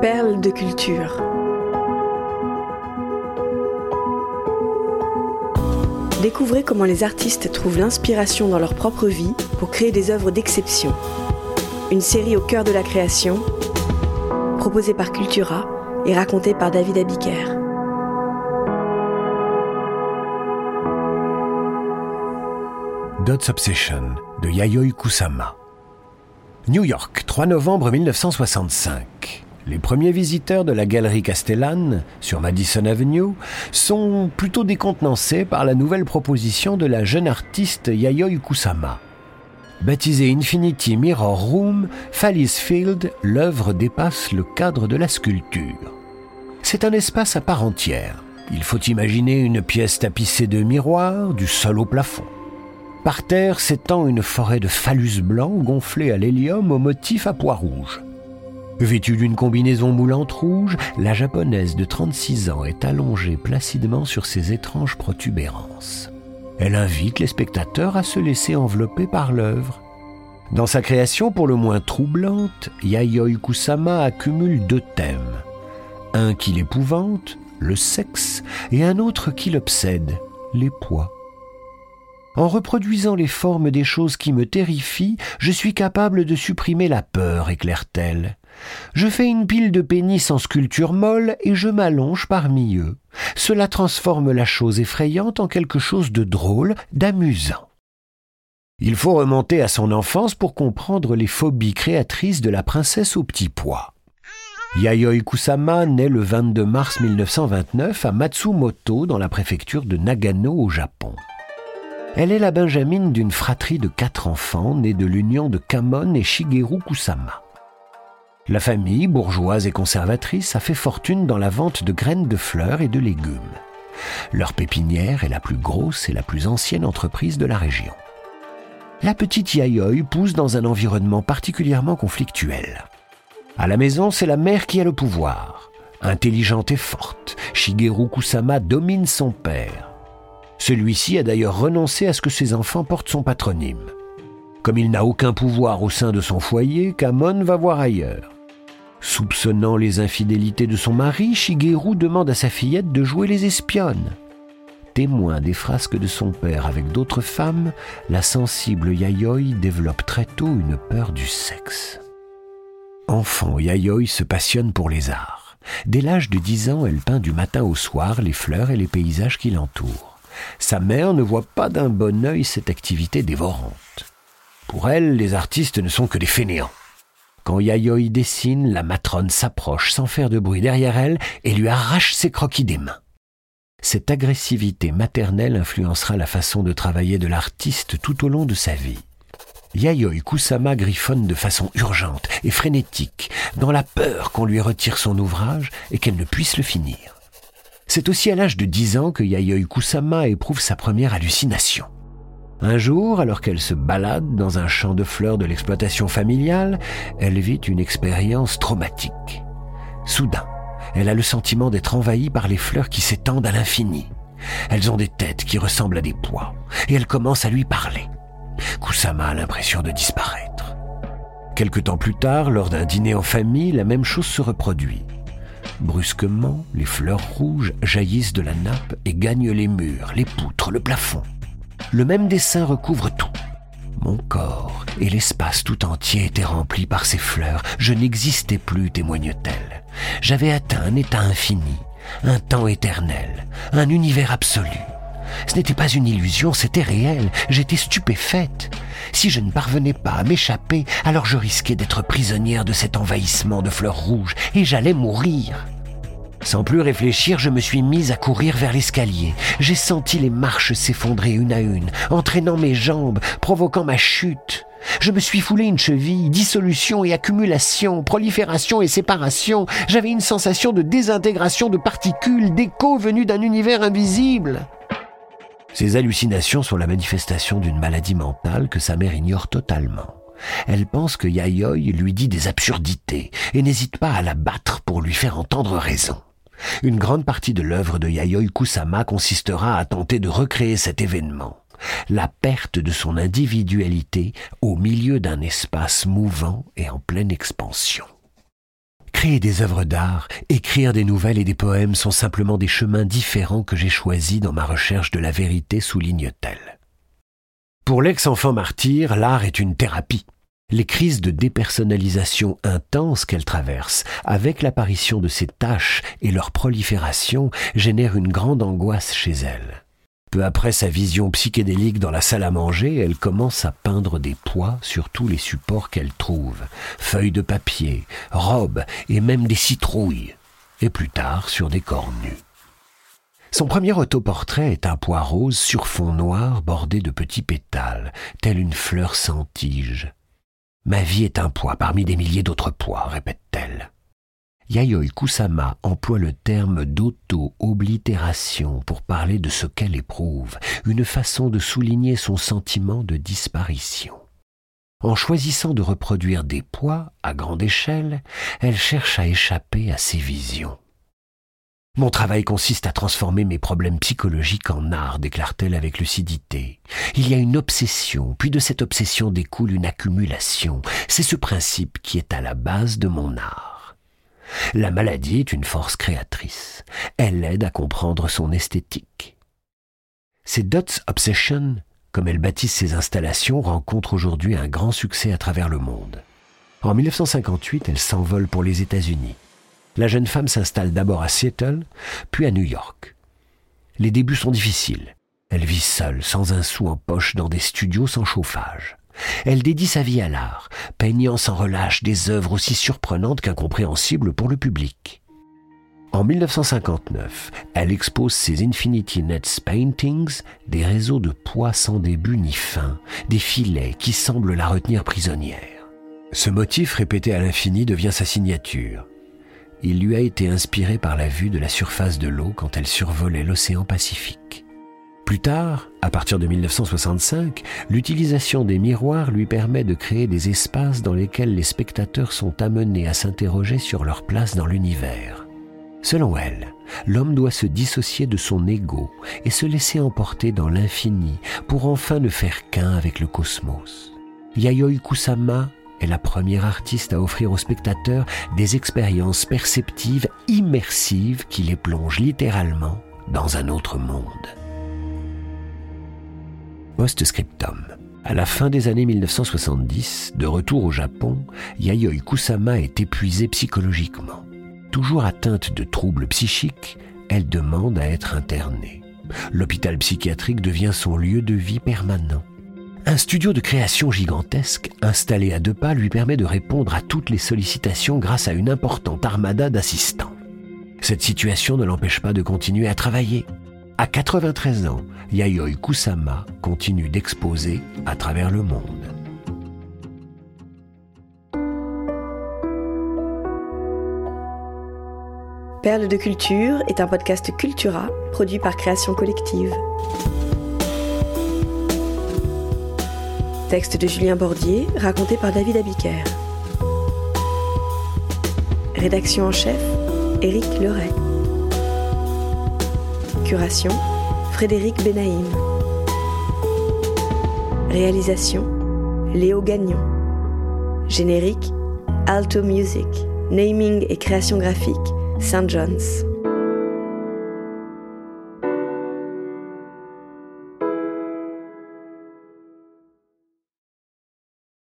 Perles de culture. Découvrez comment les artistes trouvent l'inspiration dans leur propre vie pour créer des œuvres d'exception. Une série au cœur de la création, proposée par Cultura et racontée par David Abiker. Dots Obsession de Yayoi Kusama. New York, 3 novembre 1965. Les premiers visiteurs de la galerie Castellane, sur Madison Avenue, sont plutôt décontenancés par la nouvelle proposition de la jeune artiste Yayoi Kusama. Baptisée Infinity Mirror Room, Fallis Field, l'œuvre dépasse le cadre de la sculpture. C'est un espace à part entière. Il faut imaginer une pièce tapissée de miroirs, du sol au plafond. Par terre s'étend une forêt de phallus blancs gonflés à l'hélium au motif à pois rouges. Vêtue d'une combinaison moulante rouge, la japonaise de 36 ans est allongée placidement sur ses étranges protubérances. Elle invite les spectateurs à se laisser envelopper par l'œuvre. Dans sa création pour le moins troublante, Yayoi Kusama accumule deux thèmes. Un qui l'épouvante, le sexe, et un autre qui l'obsède, les poids. En reproduisant les formes des choses qui me terrifient, je suis capable de supprimer la peur, éclaire-t-elle. Je fais une pile de pénis en sculpture molle et je m'allonge parmi eux. Cela transforme la chose effrayante en quelque chose de drôle, d'amusant. Il faut remonter à son enfance pour comprendre les phobies créatrices de la princesse au petit pois. Yayoi Kusama naît le 22 mars 1929 à Matsumoto dans la préfecture de Nagano au Japon. Elle est la benjamine d'une fratrie de quatre enfants nés de l'union de Kamon et Shigeru Kusama. La famille, bourgeoise et conservatrice, a fait fortune dans la vente de graines de fleurs et de légumes. Leur pépinière est la plus grosse et la plus ancienne entreprise de la région. La petite Yayoi pousse dans un environnement particulièrement conflictuel. À la maison, c'est la mère qui a le pouvoir. Intelligente et forte, Shigeru Kusama domine son père. Celui-ci a d'ailleurs renoncé à ce que ses enfants portent son patronyme. Comme il n'a aucun pouvoir au sein de son foyer, Kamon va voir ailleurs. Soupçonnant les infidélités de son mari, Shigeru demande à sa fillette de jouer les espionnes. Témoin des frasques de son père avec d'autres femmes, la sensible Yayoi développe très tôt une peur du sexe. Enfant, Yayoi se passionne pour les arts. Dès l'âge de 10 ans, elle peint du matin au soir les fleurs et les paysages qui l'entourent. Sa mère ne voit pas d'un bon œil cette activité dévorante. Pour elle, les artistes ne sont que des fainéants. Quand Yayoi dessine, la matrone s'approche sans faire de bruit derrière elle et lui arrache ses croquis des mains. Cette agressivité maternelle influencera la façon de travailler de l'artiste tout au long de sa vie. Yayoi Kusama griffonne de façon urgente et frénétique, dans la peur qu'on lui retire son ouvrage et qu'elle ne puisse le finir. C'est aussi à l'âge de 10 ans que Yayoi Kusama éprouve sa première hallucination. Un jour, alors qu'elle se balade dans un champ de fleurs de l'exploitation familiale, elle vit une expérience traumatique. Soudain, elle a le sentiment d'être envahie par les fleurs qui s'étendent à l'infini. Elles ont des têtes qui ressemblent à des pois, et elle commence à lui parler. Kusama a l'impression de disparaître. Quelque temps plus tard, lors d'un dîner en famille, la même chose se reproduit. Brusquement, les fleurs rouges jaillissent de la nappe et gagnent les murs, les poutres, le plafond. Le même dessin recouvre tout. Mon corps et l'espace tout entier étaient remplis par ces fleurs. Je n'existais plus, témoigne-t-elle. J'avais atteint un état infini, un temps éternel, un univers absolu. Ce n'était pas une illusion, c'était réel. J'étais stupéfaite. Si je ne parvenais pas à m'échapper, alors je risquais d'être prisonnière de cet envahissement de fleurs rouges et j'allais mourir. Sans plus réfléchir, je me suis mise à courir vers l'escalier. J'ai senti les marches s'effondrer une à une, entraînant mes jambes, provoquant ma chute. Je me suis foulé une cheville, dissolution et accumulation, prolifération et séparation. J'avais une sensation de désintégration de particules, d'échos venus d'un univers invisible. Ces hallucinations sont la manifestation d'une maladie mentale que sa mère ignore totalement. Elle pense que Yayoi lui dit des absurdités et n'hésite pas à la battre pour lui faire entendre raison. Une grande partie de l'œuvre de Yayoi Kusama consistera à tenter de recréer cet événement, la perte de son individualité au milieu d'un espace mouvant et en pleine expansion. Créer des œuvres d'art, écrire des nouvelles et des poèmes sont simplement des chemins différents que j'ai choisis dans ma recherche de la vérité, souligne-t-elle. Pour l'ex-enfant martyr, l'art est une thérapie. Les crises de dépersonnalisation intense qu'elle traverse, avec l'apparition de ces tâches et leur prolifération, génèrent une grande angoisse chez elle. Peu après sa vision psychédélique dans la salle à manger, elle commence à peindre des poids sur tous les supports qu'elle trouve, feuilles de papier, robes et même des citrouilles, et plus tard sur des corps nus. Son premier autoportrait est un pois rose sur fond noir bordé de petits pétales, tel une fleur sans tige. Ma vie est un poids parmi des milliers d'autres poids, répète-t-elle. Yayoi Kusama emploie le terme d'auto-oblitération pour parler de ce qu'elle éprouve, une façon de souligner son sentiment de disparition. En choisissant de reproduire des poids à grande échelle, elle cherche à échapper à ses visions. Mon travail consiste à transformer mes problèmes psychologiques en art, déclare-t-elle avec lucidité. Il y a une obsession, puis de cette obsession découle une accumulation. C'est ce principe qui est à la base de mon art. La maladie est une force créatrice. Elle aide à comprendre son esthétique. Ces Dots Obsession, comme elle baptise ses installations, rencontrent aujourd'hui un grand succès à travers le monde. En 1958, elle s'envole pour les États-Unis. La jeune femme s'installe d'abord à Seattle, puis à New York. Les débuts sont difficiles. Elle vit seule, sans un sou en poche, dans des studios sans chauffage. Elle dédie sa vie à l'art, peignant sans relâche des œuvres aussi surprenantes qu'incompréhensibles pour le public. En 1959, elle expose ses Infinity Nets Paintings, des réseaux de poids sans début ni fin, des filets qui semblent la retenir prisonnière. Ce motif répété à l'infini devient sa signature. Il lui a été inspiré par la vue de la surface de l'eau quand elle survolait l'océan Pacifique. Plus tard, à partir de 1965, l'utilisation des miroirs lui permet de créer des espaces dans lesquels les spectateurs sont amenés à s'interroger sur leur place dans l'univers. Selon elle, l'homme doit se dissocier de son ego et se laisser emporter dans l'infini pour enfin ne faire qu'un avec le cosmos. Yayoi Kusama est la première artiste à offrir aux spectateurs des expériences perceptives immersives qui les plongent littéralement dans un autre monde. Post-scriptum. À la fin des années 1970, de retour au Japon, Yayoi Kusama est épuisée psychologiquement. Toujours atteinte de troubles psychiques, elle demande à être internée. L'hôpital psychiatrique devient son lieu de vie permanent. Un studio de création gigantesque, installé à deux pas, lui permet de répondre à toutes les sollicitations grâce à une importante armada d'assistants. Cette situation ne l'empêche pas de continuer à travailler. À 93 ans, Yayoi Kusama continue d'exposer à travers le monde. Perle de culture est un podcast Cultura produit par Création Collective. Texte de Julien Bordier, raconté par David Abiker. Rédaction en chef, Éric Leray. Curation, Frédéric Benaïm. Réalisation, Léo Gagnon. Générique, Alto Music. Naming et création graphique, St. John's.